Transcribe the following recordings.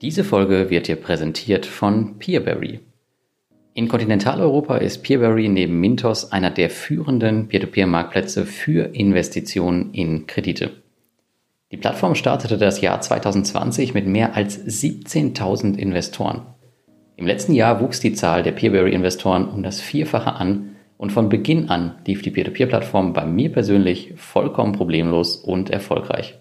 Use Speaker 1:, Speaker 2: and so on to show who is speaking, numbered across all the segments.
Speaker 1: Diese Folge wird dir präsentiert von Peerberry. In Kontinentaleuropa ist Peerberry neben Mintos einer der führenden Peer-to-Peer-Marktplätze für Investitionen in Kredite. Die Plattform startete das Jahr 2020 mit mehr als 17.000 Investoren. Im letzten Jahr wuchs die Zahl der Peerberry-Investoren um das Vierfache an und von Beginn an lief die Peer-to-Peer-Plattform bei mir persönlich vollkommen problemlos und erfolgreich.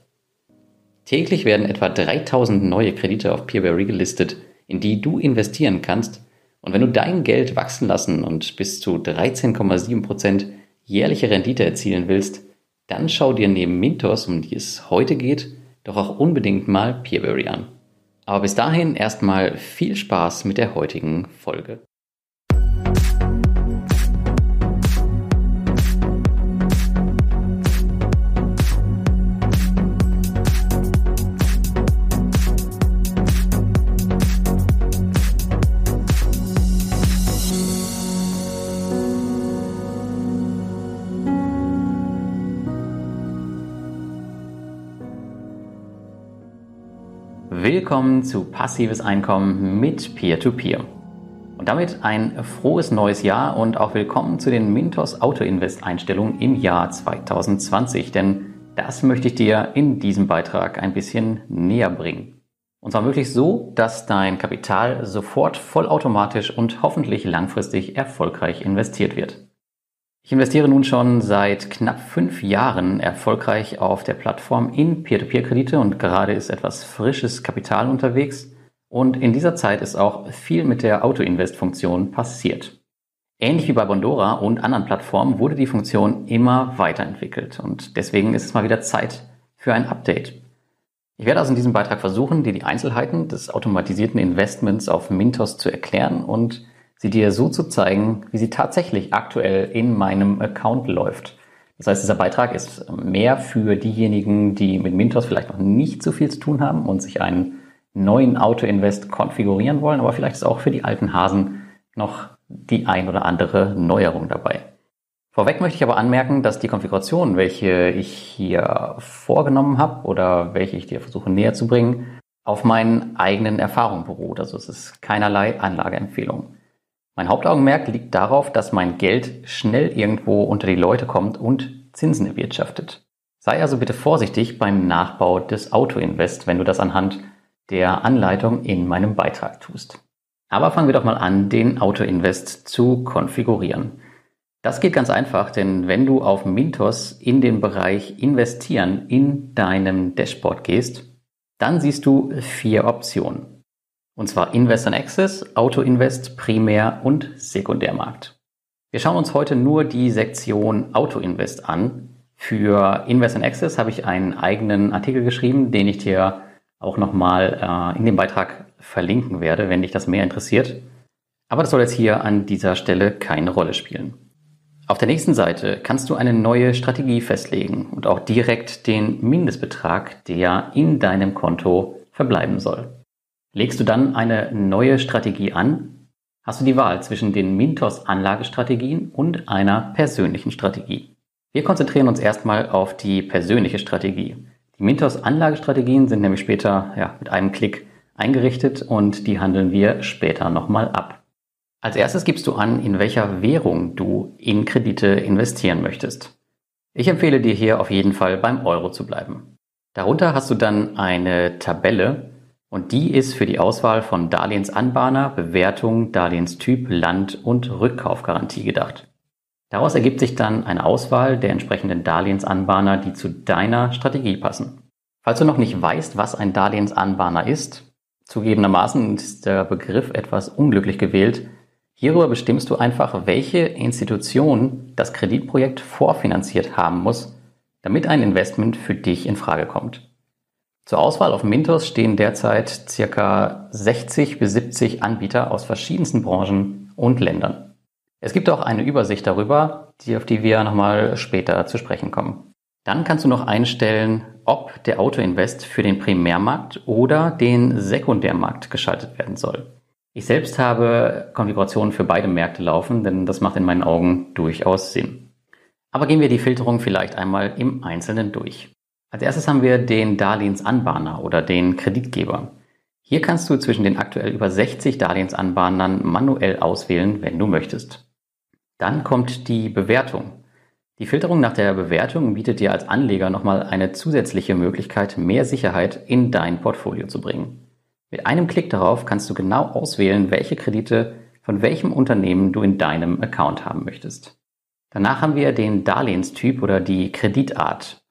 Speaker 1: Täglich werden etwa 3000 neue Kredite auf Peerberry gelistet, in die du investieren kannst. Und wenn du dein Geld wachsen lassen und bis zu 13,7% jährliche Rendite erzielen willst, dann schau dir neben Mintos, um die es heute geht, doch auch unbedingt mal Peerberry an. Aber bis dahin erstmal viel Spaß mit der heutigen Folge. Willkommen zu Passives Einkommen mit Peer-to-Peer. -Peer. Und damit ein frohes neues Jahr und auch willkommen zu den Mintos Auto Invest Einstellungen im Jahr 2020, denn das möchte ich dir in diesem Beitrag ein bisschen näher bringen. Und zwar wirklich so, dass dein Kapital sofort vollautomatisch und hoffentlich langfristig erfolgreich investiert wird. Ich investiere nun schon seit knapp fünf Jahren erfolgreich auf der Plattform in Peer-to-Peer-Kredite und gerade ist etwas frisches Kapital unterwegs. Und in dieser Zeit ist auch viel mit der Auto-Invest-Funktion passiert. Ähnlich wie bei Bondora und anderen Plattformen wurde die Funktion immer weiterentwickelt und deswegen ist es mal wieder Zeit für ein Update. Ich werde also in diesem Beitrag versuchen, dir die Einzelheiten des automatisierten Investments auf Mintos zu erklären und sie dir so zu zeigen, wie sie tatsächlich aktuell in meinem Account läuft. Das heißt, dieser Beitrag ist mehr für diejenigen, die mit Mintos vielleicht noch nicht so viel zu tun haben und sich einen neuen Auto-Invest konfigurieren wollen, aber vielleicht ist auch für die alten Hasen noch die ein oder andere Neuerung dabei. Vorweg möchte ich aber anmerken, dass die Konfiguration, welche ich hier vorgenommen habe oder welche ich dir versuche näher zu bringen, auf meinen eigenen Erfahrungen beruht. Also es ist keinerlei Anlageempfehlung. Mein Hauptaugenmerk liegt darauf, dass mein Geld schnell irgendwo unter die Leute kommt und Zinsen erwirtschaftet. Sei also bitte vorsichtig beim Nachbau des Autoinvest, wenn du das anhand der Anleitung in meinem Beitrag tust. Aber fangen wir doch mal an, den Autoinvest zu konfigurieren. Das geht ganz einfach, denn wenn du auf Mintos in den Bereich Investieren in deinem Dashboard gehst, dann siehst du vier Optionen. Und zwar Invest in Access, Auto Invest, Primär- und Sekundärmarkt. Wir schauen uns heute nur die Sektion Auto Invest an. Für Invest in Access habe ich einen eigenen Artikel geschrieben, den ich dir auch nochmal äh, in dem Beitrag verlinken werde, wenn dich das mehr interessiert. Aber das soll jetzt hier an dieser Stelle keine Rolle spielen. Auf der nächsten Seite kannst du eine neue Strategie festlegen und auch direkt den Mindestbetrag, der in deinem Konto verbleiben soll. Legst du dann eine neue Strategie an, hast du die Wahl zwischen den Mintos Anlagestrategien und einer persönlichen Strategie. Wir konzentrieren uns erstmal auf die persönliche Strategie. Die Mintos Anlagestrategien sind nämlich später ja, mit einem Klick eingerichtet und die handeln wir später nochmal ab. Als erstes gibst du an, in welcher Währung du in Kredite investieren möchtest. Ich empfehle dir hier auf jeden Fall beim Euro zu bleiben. Darunter hast du dann eine Tabelle, und die ist für die Auswahl von Darlehensanbahner, Bewertung, Darlehenstyp, Land und Rückkaufgarantie gedacht. Daraus ergibt sich dann eine Auswahl der entsprechenden Darlehensanbahner, die zu deiner Strategie passen. Falls du noch nicht weißt, was ein Darlehensanbahner ist, zugegebenermaßen ist der Begriff etwas unglücklich gewählt. Hierüber bestimmst du einfach, welche Institution das Kreditprojekt vorfinanziert haben muss, damit ein Investment für dich in Frage kommt. Zur Auswahl auf Mintos stehen derzeit circa 60 bis 70 Anbieter aus verschiedensten Branchen und Ländern. Es gibt auch eine Übersicht darüber, die, auf die wir nochmal später zu sprechen kommen. Dann kannst du noch einstellen, ob der Autoinvest für den Primärmarkt oder den Sekundärmarkt geschaltet werden soll. Ich selbst habe Konfigurationen für beide Märkte laufen, denn das macht in meinen Augen durchaus Sinn. Aber gehen wir die Filterung vielleicht einmal im Einzelnen durch. Als erstes haben wir den Darlehensanbahner oder den Kreditgeber. Hier kannst du zwischen den aktuell über 60 Darlehensanbahnern manuell auswählen, wenn du möchtest. Dann kommt die Bewertung. Die Filterung nach der Bewertung bietet dir als Anleger nochmal eine zusätzliche Möglichkeit, mehr Sicherheit in dein Portfolio zu bringen. Mit einem Klick darauf kannst du genau auswählen, welche Kredite von welchem Unternehmen du in deinem Account haben möchtest. Danach haben wir den Darlehenstyp oder die Kreditart.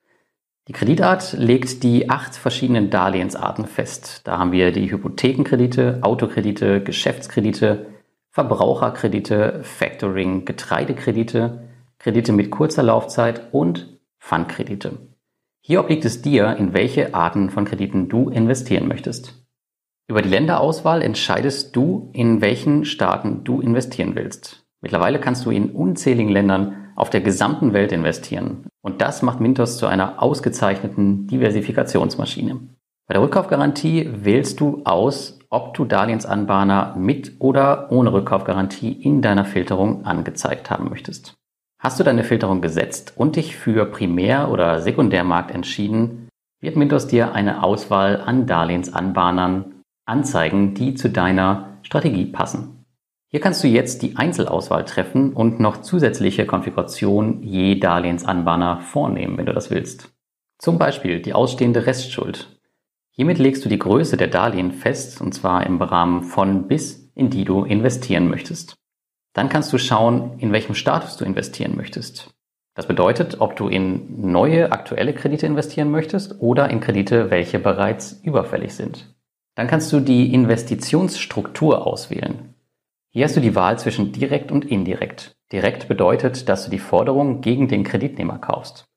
Speaker 1: Die Kreditart legt die acht verschiedenen Darlehensarten fest. Da haben wir die Hypothekenkredite, Autokredite, Geschäftskredite, Verbraucherkredite, Factoring, Getreidekredite, Kredite mit kurzer Laufzeit und Pfandkredite. Hier obliegt es dir, in welche Arten von Krediten du investieren möchtest. Über die Länderauswahl entscheidest du, in welchen Staaten du investieren willst. Mittlerweile kannst du in unzähligen Ländern auf der gesamten Welt investieren. Und das macht Mintos zu einer ausgezeichneten Diversifikationsmaschine. Bei der Rückkaufgarantie wählst du aus, ob du Darlehensanbahner mit oder ohne Rückkaufgarantie in deiner Filterung angezeigt haben möchtest. Hast du deine Filterung gesetzt und dich für Primär- oder Sekundärmarkt entschieden, wird Mintos dir eine Auswahl an Darlehensanbahnern anzeigen, die zu deiner Strategie passen. Hier kannst du jetzt die Einzelauswahl treffen und noch zusätzliche Konfiguration je Darlehensanbahner vornehmen, wenn du das willst. Zum Beispiel die ausstehende Restschuld. Hiermit legst du die Größe der Darlehen fest, und zwar im Rahmen von bis, in die du investieren möchtest. Dann kannst du schauen, in welchem Status du investieren möchtest. Das bedeutet, ob du in neue, aktuelle Kredite investieren möchtest oder in Kredite, welche bereits überfällig sind. Dann kannst du die Investitionsstruktur auswählen. Hier hast du die Wahl zwischen direkt und indirekt. Direkt bedeutet, dass du die Forderung gegen den Kreditnehmer kaufst.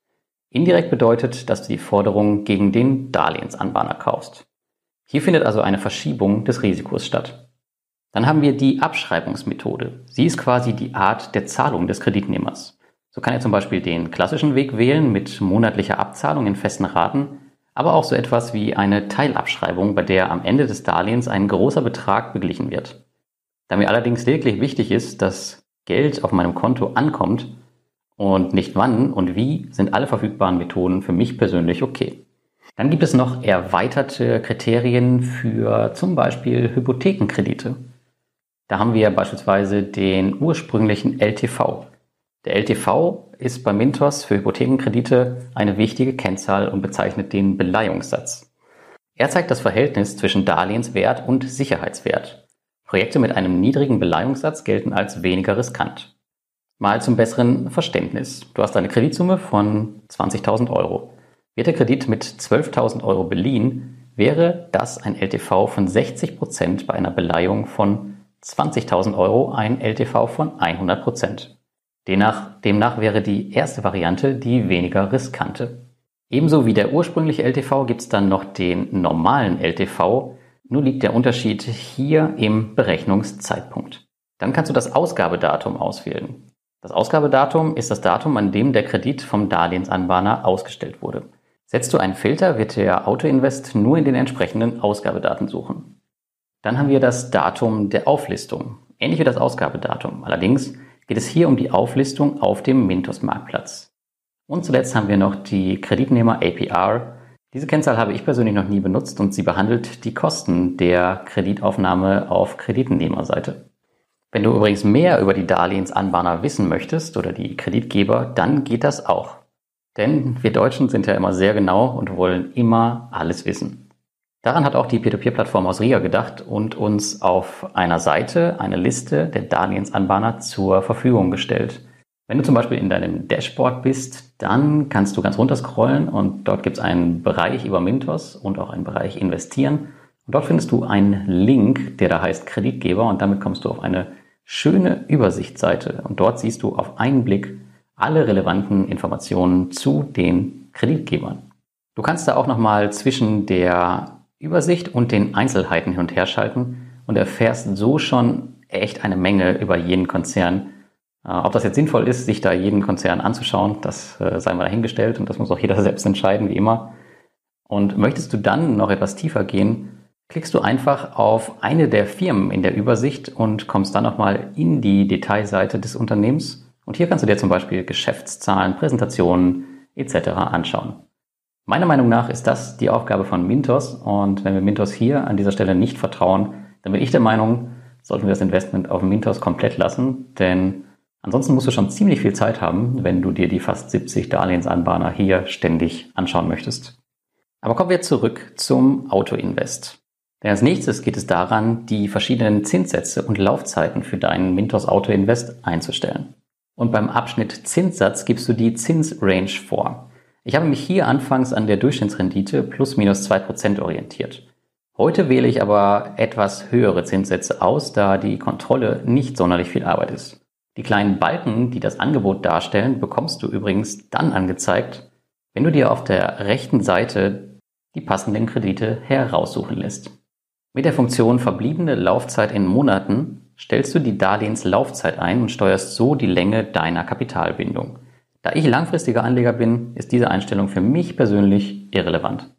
Speaker 1: Indirekt bedeutet, dass du die Forderung gegen den Darlehensanbahner kaufst. Hier findet also eine Verschiebung des Risikos statt. Dann haben wir die Abschreibungsmethode. Sie ist quasi die Art der Zahlung des Kreditnehmers. So kann er zum Beispiel den klassischen Weg wählen mit monatlicher Abzahlung in festen Raten aber auch so etwas wie eine Teilabschreibung, bei der am Ende des Darlehens ein großer Betrag beglichen wird. Da mir allerdings lediglich wichtig ist, dass Geld auf meinem Konto ankommt und nicht wann und wie, sind alle verfügbaren Methoden für mich persönlich okay. Dann gibt es noch erweiterte Kriterien für zum Beispiel Hypothekenkredite. Da haben wir beispielsweise den ursprünglichen LTV. Der LTV ist bei Mintos für Hypothekenkredite eine wichtige Kennzahl und bezeichnet den Beleihungssatz. Er zeigt das Verhältnis zwischen Darlehenswert und Sicherheitswert. Projekte mit einem niedrigen Beleihungssatz gelten als weniger riskant. Mal zum besseren Verständnis. Du hast eine Kreditsumme von 20.000 Euro. Wird der Kredit mit 12.000 Euro beliehen, wäre das ein LTV von 60 Prozent bei einer Beleihung von 20.000 Euro ein LTV von 100%. Demnach, demnach wäre die erste Variante die weniger riskante. Ebenso wie der ursprüngliche LTV gibt es dann noch den normalen LTV, nur liegt der Unterschied hier im Berechnungszeitpunkt. Dann kannst du das Ausgabedatum auswählen. Das Ausgabedatum ist das Datum, an dem der Kredit vom Darlehensanbahner ausgestellt wurde. Setzt du einen Filter, wird der Autoinvest nur in den entsprechenden Ausgabedaten suchen. Dann haben wir das Datum der Auflistung. Ähnlich wie das Ausgabedatum. Allerdings geht es hier um die Auflistung auf dem Mintos-Marktplatz. Und zuletzt haben wir noch die Kreditnehmer APR. Diese Kennzahl habe ich persönlich noch nie benutzt und sie behandelt die Kosten der Kreditaufnahme auf Kreditnehmerseite. Wenn du übrigens mehr über die Darlehensanbahner wissen möchtest oder die Kreditgeber, dann geht das auch. Denn wir Deutschen sind ja immer sehr genau und wollen immer alles wissen. Daran hat auch die Peer-to-Peer-Plattform aus Riga gedacht und uns auf einer Seite eine Liste der Darlehensanbahner zur Verfügung gestellt. Wenn du zum Beispiel in deinem Dashboard bist, dann kannst du ganz runter scrollen und dort gibt es einen Bereich über Mintos und auch einen Bereich Investieren. Und dort findest du einen Link, der da heißt Kreditgeber und damit kommst du auf eine schöne Übersichtsseite und dort siehst du auf einen Blick alle relevanten Informationen zu den Kreditgebern. Du kannst da auch nochmal zwischen der Übersicht und den Einzelheiten hin und her schalten und erfährst so schon echt eine Menge über jeden Konzern. Äh, ob das jetzt sinnvoll ist, sich da jeden Konzern anzuschauen, das äh, sei mal dahingestellt und das muss auch jeder selbst entscheiden, wie immer. Und möchtest du dann noch etwas tiefer gehen, klickst du einfach auf eine der Firmen in der Übersicht und kommst dann nochmal in die Detailseite des Unternehmens. Und hier kannst du dir zum Beispiel Geschäftszahlen, Präsentationen etc. anschauen. Meiner Meinung nach ist das die Aufgabe von Mintos und wenn wir Mintos hier an dieser Stelle nicht vertrauen, dann bin ich der Meinung, sollten wir das Investment auf Mintos komplett lassen, denn ansonsten musst du schon ziemlich viel Zeit haben, wenn du dir die fast 70 Darlehensanbahner hier ständig anschauen möchtest. Aber kommen wir zurück zum Autoinvest. Denn als nächstes geht es daran, die verschiedenen Zinssätze und Laufzeiten für deinen Mintos Autoinvest einzustellen. Und beim Abschnitt Zinssatz gibst du die Zinsrange vor. Ich habe mich hier anfangs an der Durchschnittsrendite plus minus 2% orientiert. Heute wähle ich aber etwas höhere Zinssätze aus, da die Kontrolle nicht sonderlich viel Arbeit ist. Die kleinen Balken, die das Angebot darstellen, bekommst du übrigens dann angezeigt, wenn du dir auf der rechten Seite die passenden Kredite heraussuchen lässt. Mit der Funktion verbliebene Laufzeit in Monaten stellst du die Darlehenslaufzeit ein und steuerst so die Länge deiner Kapitalbindung. Da ich langfristiger Anleger bin, ist diese Einstellung für mich persönlich irrelevant.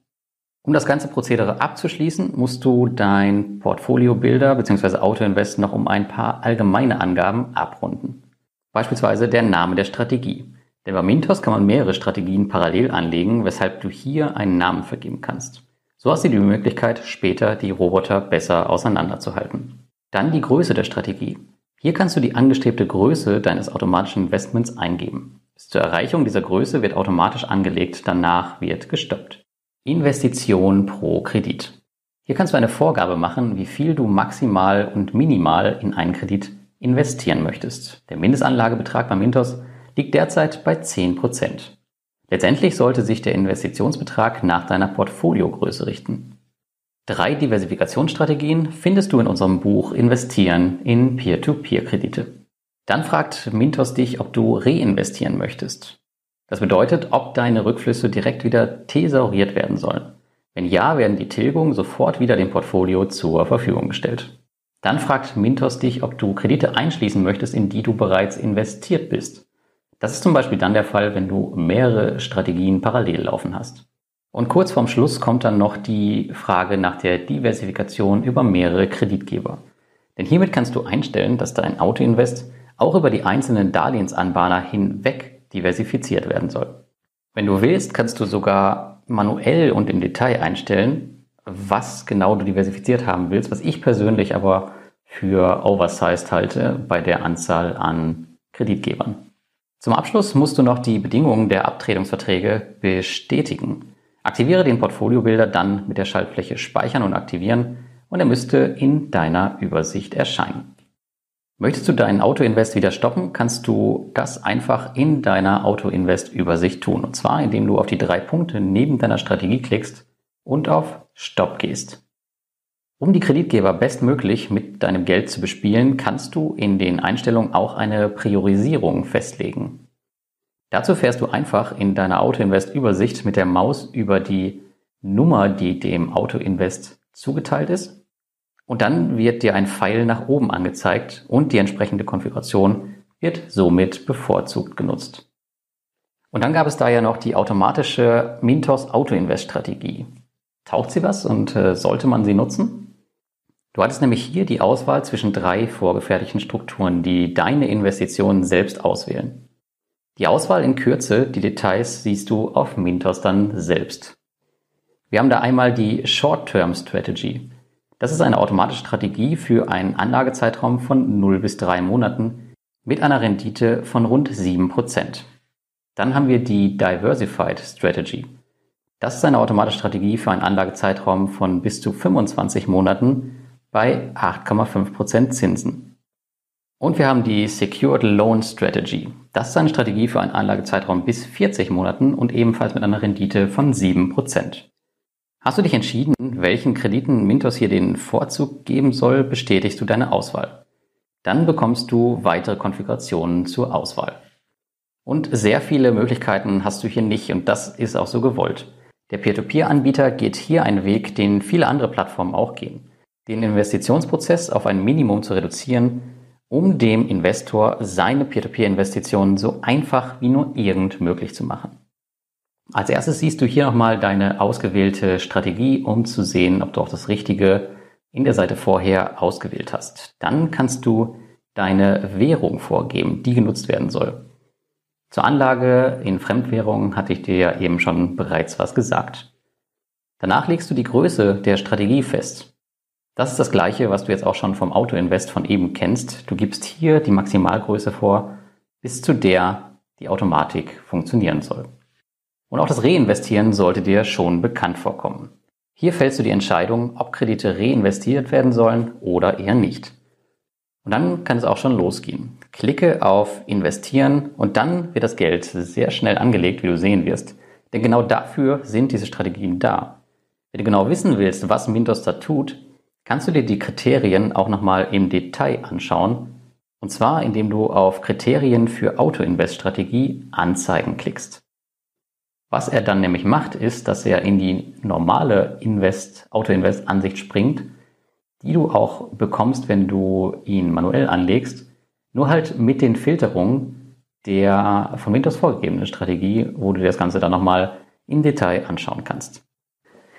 Speaker 1: Um das ganze Prozedere abzuschließen, musst du dein Portfolio-Bilder bzw. Autoinvest noch um ein paar allgemeine Angaben abrunden. Beispielsweise der Name der Strategie. Denn bei Mintos kann man mehrere Strategien parallel anlegen, weshalb du hier einen Namen vergeben kannst. So hast du die Möglichkeit, später die Roboter besser auseinanderzuhalten. Dann die Größe der Strategie. Hier kannst du die angestrebte Größe deines automatischen Investments eingeben. Bis zur Erreichung dieser Größe wird automatisch angelegt, danach wird gestoppt. Investition pro Kredit. Hier kannst du eine Vorgabe machen, wie viel du maximal und minimal in einen Kredit investieren möchtest. Der Mindestanlagebetrag bei Mintos liegt derzeit bei 10%. Letztendlich sollte sich der Investitionsbetrag nach deiner Portfoliogröße richten. Drei Diversifikationsstrategien findest du in unserem Buch Investieren in Peer-to-Peer-Kredite. Dann fragt Mintos dich, ob du reinvestieren möchtest. Das bedeutet, ob deine Rückflüsse direkt wieder thesauriert werden sollen. Wenn ja, werden die Tilgungen sofort wieder dem Portfolio zur Verfügung gestellt. Dann fragt Mintos dich, ob du Kredite einschließen möchtest, in die du bereits investiert bist. Das ist zum Beispiel dann der Fall, wenn du mehrere Strategien parallel laufen hast. Und kurz vorm Schluss kommt dann noch die Frage nach der Diversifikation über mehrere Kreditgeber. Denn hiermit kannst du einstellen, dass dein Autoinvest auch über die einzelnen Darlehensanbahner hinweg diversifiziert werden soll. Wenn du willst, kannst du sogar manuell und im Detail einstellen, was genau du diversifiziert haben willst, was ich persönlich aber für oversized halte bei der Anzahl an Kreditgebern. Zum Abschluss musst du noch die Bedingungen der Abtretungsverträge bestätigen. Aktiviere den Portfoliobilder dann mit der Schaltfläche Speichern und Aktivieren und er müsste in deiner Übersicht erscheinen. Möchtest du deinen Autoinvest wieder stoppen, kannst du das einfach in deiner Autoinvest-Übersicht tun. Und zwar, indem du auf die drei Punkte neben deiner Strategie klickst und auf Stopp gehst. Um die Kreditgeber bestmöglich mit deinem Geld zu bespielen, kannst du in den Einstellungen auch eine Priorisierung festlegen. Dazu fährst du einfach in deiner Autoinvest-Übersicht mit der Maus über die Nummer, die dem Autoinvest zugeteilt ist. Und dann wird dir ein Pfeil nach oben angezeigt und die entsprechende Konfiguration wird somit bevorzugt genutzt. Und dann gab es da ja noch die automatische Mintos Autoinvest-Strategie. Taucht sie was und äh, sollte man sie nutzen? Du hattest nämlich hier die Auswahl zwischen drei vorgefertigten Strukturen, die deine Investitionen selbst auswählen. Die Auswahl in Kürze, die Details siehst du auf Mintos dann selbst. Wir haben da einmal die Short-Term Strategy. Das ist eine automatische Strategie für einen Anlagezeitraum von 0 bis 3 Monaten mit einer Rendite von rund 7%. Dann haben wir die Diversified Strategy. Das ist eine automatische Strategie für einen Anlagezeitraum von bis zu 25 Monaten bei 8,5% Zinsen. Und wir haben die Secured Loan Strategy. Das ist eine Strategie für einen Anlagezeitraum bis 40 Monaten und ebenfalls mit einer Rendite von 7%. Hast du dich entschieden, welchen Krediten Mintos hier den Vorzug geben soll, bestätigst du deine Auswahl. Dann bekommst du weitere Konfigurationen zur Auswahl. Und sehr viele Möglichkeiten hast du hier nicht und das ist auch so gewollt. Der Peer-to-Peer-Anbieter geht hier einen Weg, den viele andere Plattformen auch gehen den Investitionsprozess auf ein Minimum zu reduzieren, um dem Investor seine Peer-to-Peer-Investitionen so einfach wie nur irgend möglich zu machen. Als erstes siehst du hier nochmal deine ausgewählte Strategie, um zu sehen, ob du auch das Richtige in der Seite vorher ausgewählt hast. Dann kannst du deine Währung vorgeben, die genutzt werden soll. Zur Anlage in Fremdwährungen hatte ich dir ja eben schon bereits was gesagt. Danach legst du die Größe der Strategie fest. Das ist das gleiche, was du jetzt auch schon vom Autoinvest von eben kennst. Du gibst hier die Maximalgröße vor, bis zu der die Automatik funktionieren soll. Und auch das Reinvestieren sollte dir schon bekannt vorkommen. Hier fällst du die Entscheidung, ob Kredite reinvestiert werden sollen oder eher nicht. Und dann kann es auch schon losgehen. Klicke auf Investieren und dann wird das Geld sehr schnell angelegt, wie du sehen wirst. Denn genau dafür sind diese Strategien da. Wenn du genau wissen willst, was Mintos da tut, kannst du dir die Kriterien auch nochmal im Detail anschauen. Und zwar, indem du auf Kriterien für Auto-Invest-Strategie Anzeigen klickst. Was er dann nämlich macht, ist, dass er in die normale Invest, Auto-Invest-Ansicht springt, die du auch bekommst, wenn du ihn manuell anlegst, nur halt mit den Filterungen der von Windows vorgegebenen Strategie, wo du dir das Ganze dann nochmal im Detail anschauen kannst.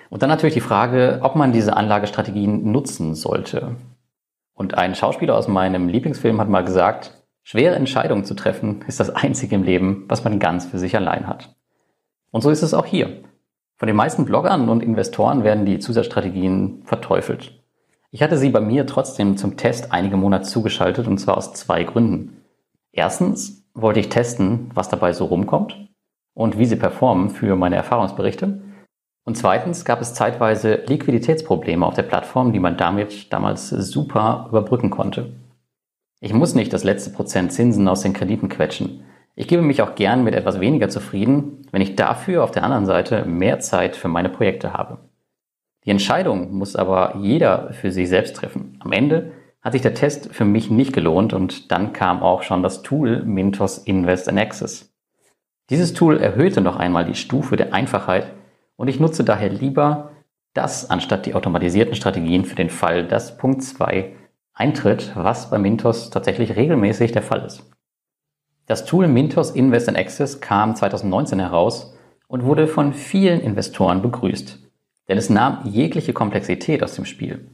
Speaker 1: Und dann natürlich die Frage, ob man diese Anlagestrategien nutzen sollte. Und ein Schauspieler aus meinem Lieblingsfilm hat mal gesagt, schwere Entscheidungen zu treffen ist das einzige im Leben, was man ganz für sich allein hat. Und so ist es auch hier. Von den meisten Bloggern und Investoren werden die Zusatzstrategien verteufelt. Ich hatte sie bei mir trotzdem zum Test einige Monate zugeschaltet und zwar aus zwei Gründen. Erstens wollte ich testen, was dabei so rumkommt und wie sie performen für meine Erfahrungsberichte. Und zweitens gab es zeitweise Liquiditätsprobleme auf der Plattform, die man damit damals super überbrücken konnte. Ich muss nicht das letzte Prozent Zinsen aus den Krediten quetschen. Ich gebe mich auch gern mit etwas weniger zufrieden, wenn ich dafür auf der anderen Seite mehr Zeit für meine Projekte habe. Die Entscheidung muss aber jeder für sich selbst treffen. Am Ende hat sich der Test für mich nicht gelohnt und dann kam auch schon das Tool Mintos Invest in Access. Dieses Tool erhöhte noch einmal die Stufe der Einfachheit und ich nutze daher lieber das anstatt die automatisierten Strategien für den Fall, dass Punkt 2 eintritt, was bei Mintos tatsächlich regelmäßig der Fall ist. Das Tool Mintos Invest in Access kam 2019 heraus und wurde von vielen Investoren begrüßt, denn es nahm jegliche Komplexität aus dem Spiel.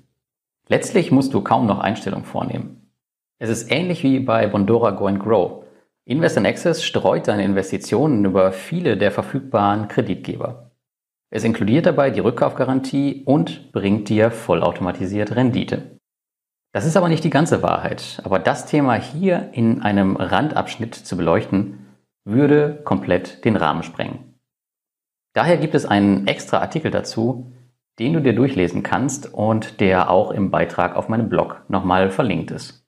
Speaker 1: Letztlich musst du kaum noch Einstellungen vornehmen. Es ist ähnlich wie bei Bondora Go and Grow. Invest in Access streut deine Investitionen über viele der verfügbaren Kreditgeber. Es inkludiert dabei die Rückkaufgarantie und bringt dir vollautomatisiert Rendite. Das ist aber nicht die ganze Wahrheit. Aber das Thema hier in einem Randabschnitt zu beleuchten, würde komplett den Rahmen sprengen. Daher gibt es einen extra Artikel dazu, den du dir durchlesen kannst und der auch im Beitrag auf meinem Blog nochmal verlinkt ist.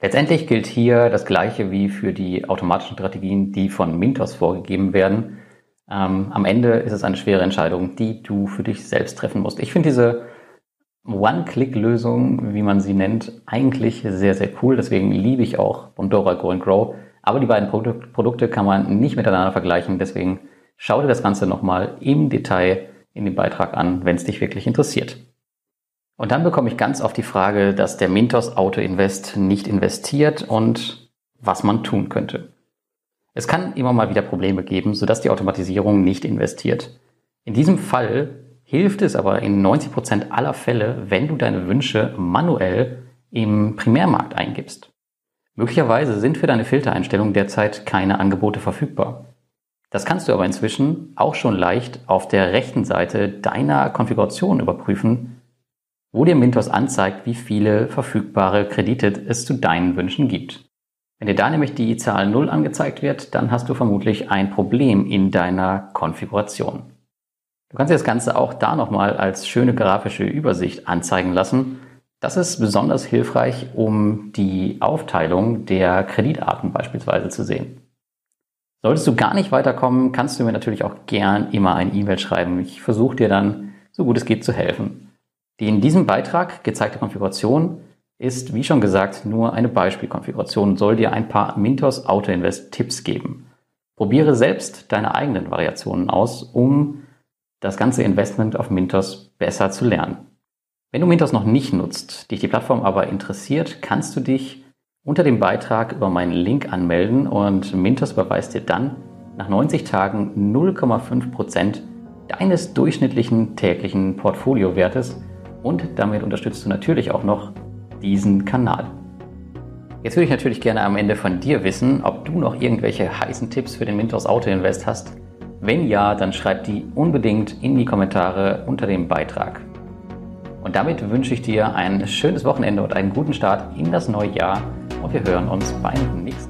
Speaker 1: Letztendlich gilt hier das Gleiche wie für die automatischen Strategien, die von Mintos vorgegeben werden. Ähm, am Ende ist es eine schwere Entscheidung, die du für dich selbst treffen musst. Ich finde diese One-Click-Lösung, wie man sie nennt, eigentlich sehr, sehr cool. Deswegen liebe ich auch Bondora Go and Grow. Aber die beiden Produkte kann man nicht miteinander vergleichen. Deswegen schau dir das Ganze nochmal im Detail in dem Beitrag an, wenn es dich wirklich interessiert. Und dann bekomme ich ganz oft die Frage, dass der Mintos Auto Invest nicht investiert und was man tun könnte. Es kann immer mal wieder Probleme geben, sodass die Automatisierung nicht investiert. In diesem Fall hilft es aber in 90 Prozent aller Fälle, wenn du deine Wünsche manuell im Primärmarkt eingibst. Möglicherweise sind für deine Filtereinstellung derzeit keine Angebote verfügbar. Das kannst du aber inzwischen auch schon leicht auf der rechten Seite deiner Konfiguration überprüfen, wo dir Mintos anzeigt, wie viele verfügbare Kredite es zu deinen Wünschen gibt. Wenn dir da nämlich die Zahl 0 angezeigt wird, dann hast du vermutlich ein Problem in deiner Konfiguration. Du kannst dir das Ganze auch da nochmal als schöne grafische Übersicht anzeigen lassen. Das ist besonders hilfreich, um die Aufteilung der Kreditarten beispielsweise zu sehen. Solltest du gar nicht weiterkommen, kannst du mir natürlich auch gern immer ein E-Mail schreiben. Ich versuche dir dann, so gut es geht, zu helfen. Die in diesem Beitrag gezeigte Konfiguration ist, wie schon gesagt, nur eine Beispielkonfiguration und soll dir ein paar Mintos Auto Invest Tipps geben. Probiere selbst deine eigenen Variationen aus, um das ganze Investment auf Mintos besser zu lernen. Wenn du Mintos noch nicht nutzt, dich die Plattform aber interessiert, kannst du dich unter dem Beitrag über meinen Link anmelden und Mintos überweist dir dann nach 90 Tagen 0,5% deines durchschnittlichen täglichen Portfoliowertes und damit unterstützt du natürlich auch noch diesen Kanal. Jetzt würde ich natürlich gerne am Ende von dir wissen, ob du noch irgendwelche heißen Tipps für den Mintos Auto Invest hast. Wenn ja, dann schreib die unbedingt in die Kommentare unter dem Beitrag. Und damit wünsche ich dir ein schönes Wochenende und einen guten Start in das neue Jahr und wir hören uns beim nächsten